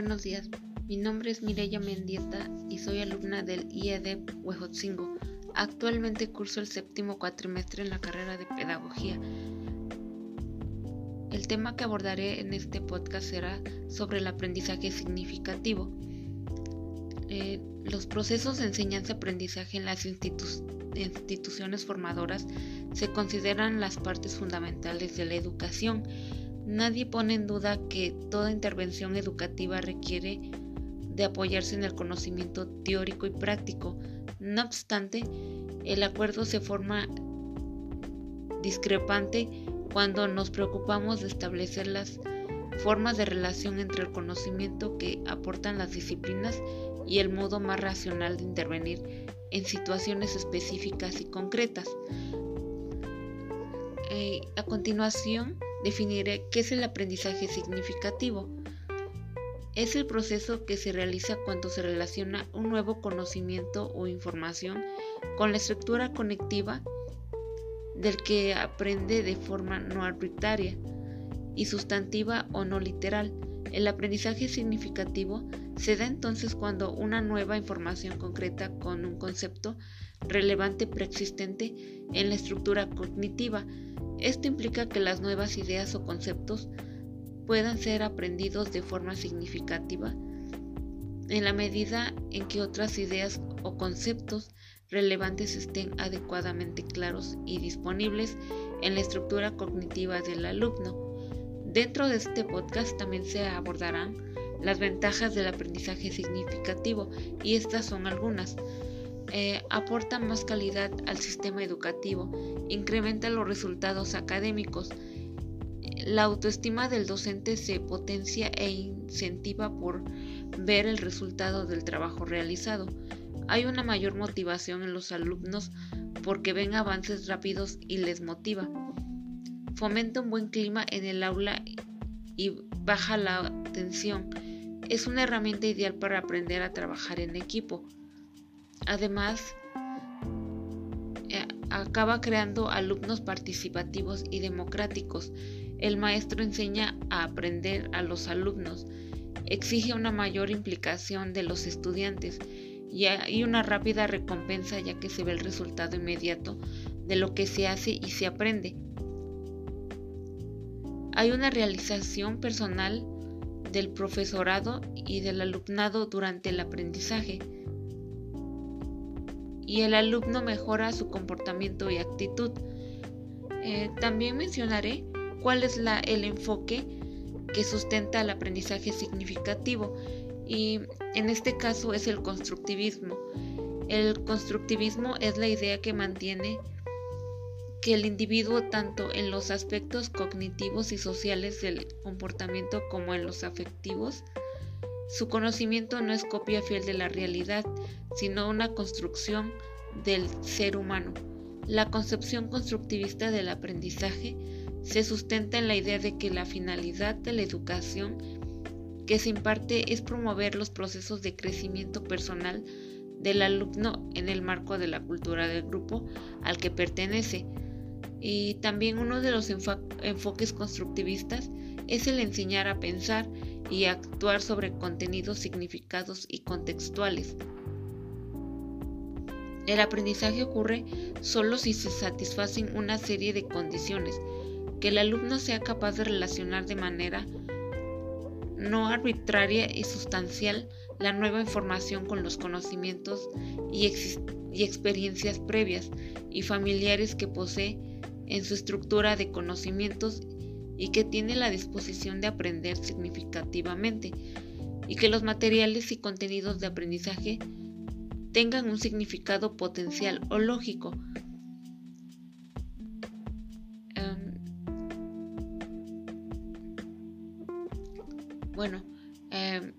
Buenos días, mi nombre es Mireya Mendieta y soy alumna del IED Huejotzingo. Actualmente curso el séptimo cuatrimestre en la carrera de Pedagogía. El tema que abordaré en este podcast será sobre el aprendizaje significativo. Eh, los procesos de enseñanza-aprendizaje en las instituciones formadoras se consideran las partes fundamentales de la educación Nadie pone en duda que toda intervención educativa requiere de apoyarse en el conocimiento teórico y práctico. No obstante, el acuerdo se forma discrepante cuando nos preocupamos de establecer las formas de relación entre el conocimiento que aportan las disciplinas y el modo más racional de intervenir en situaciones específicas y concretas. Eh, a continuación, definiré qué es el aprendizaje significativo. Es el proceso que se realiza cuando se relaciona un nuevo conocimiento o información con la estructura conectiva del que aprende de forma no arbitraria y sustantiva o no literal. El aprendizaje significativo se da entonces cuando una nueva información concreta con un concepto relevante preexistente en la estructura cognitiva esto implica que las nuevas ideas o conceptos puedan ser aprendidos de forma significativa en la medida en que otras ideas o conceptos relevantes estén adecuadamente claros y disponibles en la estructura cognitiva del alumno. Dentro de este podcast también se abordarán las ventajas del aprendizaje significativo y estas son algunas. Eh, aporta más calidad al sistema educativo, incrementa los resultados académicos. La autoestima del docente se potencia e incentiva por ver el resultado del trabajo realizado. Hay una mayor motivación en los alumnos porque ven avances rápidos y les motiva. Fomenta un buen clima en el aula y baja la tensión. Es una herramienta ideal para aprender a trabajar en equipo. Además, eh, acaba creando alumnos participativos y democráticos. El maestro enseña a aprender a los alumnos, exige una mayor implicación de los estudiantes y hay una rápida recompensa ya que se ve el resultado inmediato de lo que se hace y se aprende. Hay una realización personal del profesorado y del alumnado durante el aprendizaje y el alumno mejora su comportamiento y actitud. Eh, también mencionaré cuál es la, el enfoque que sustenta el aprendizaje significativo y en este caso es el constructivismo. El constructivismo es la idea que mantiene que el individuo tanto en los aspectos cognitivos y sociales del comportamiento como en los afectivos su conocimiento no es copia fiel de la realidad, sino una construcción del ser humano. La concepción constructivista del aprendizaje se sustenta en la idea de que la finalidad de la educación que se imparte es promover los procesos de crecimiento personal del alumno en el marco de la cultura del grupo al que pertenece. Y también uno de los enfoques constructivistas es el enseñar a pensar y actuar sobre contenidos significados y contextuales. El aprendizaje ocurre solo si se satisfacen una serie de condiciones, que el alumno sea capaz de relacionar de manera no arbitraria y sustancial la nueva información con los conocimientos y, y, experiencias previas y familiares que posee en su estructura de conocimientos y que tiene la disposición de aprender significativamente y que los materiales y contenidos de aprendizaje tengan un significado potencial o lógico. Em, bueno, em,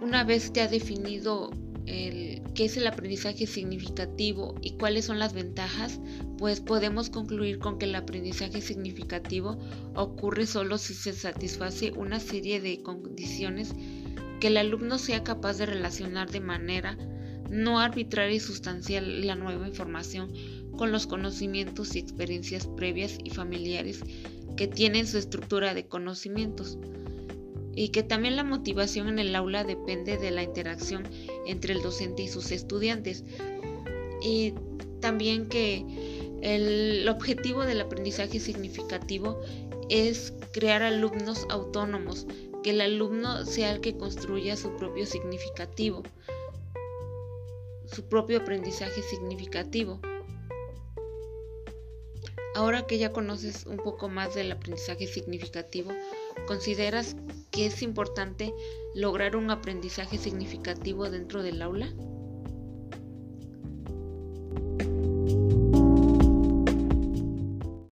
una vez ya definido el, qué es el aprendizaje significativo y cuáles son las ventajas, pues podemos concluir con que el aprendizaje significativo ocurre solo si se satisface una serie de condiciones que el alumno sea capaz de relacionar de manera no arbitraria y sustancial la nueva información con los conocimientos y experiencias previas y familiares que tienen su estructura de conocimientos. y que también la motivación en el aula depende de la interacción entre el docente y sus estudiantes y también que el objetivo del aprendizaje significativo es crear alumnos autónomos, que el alumno sea el que construya su propio significativo, su propio aprendizaje significativo. Ahora que ya conoces un poco más del aprendizaje significativo, ¿consideras que es importante lograr un aprendizaje significativo dentro del aula?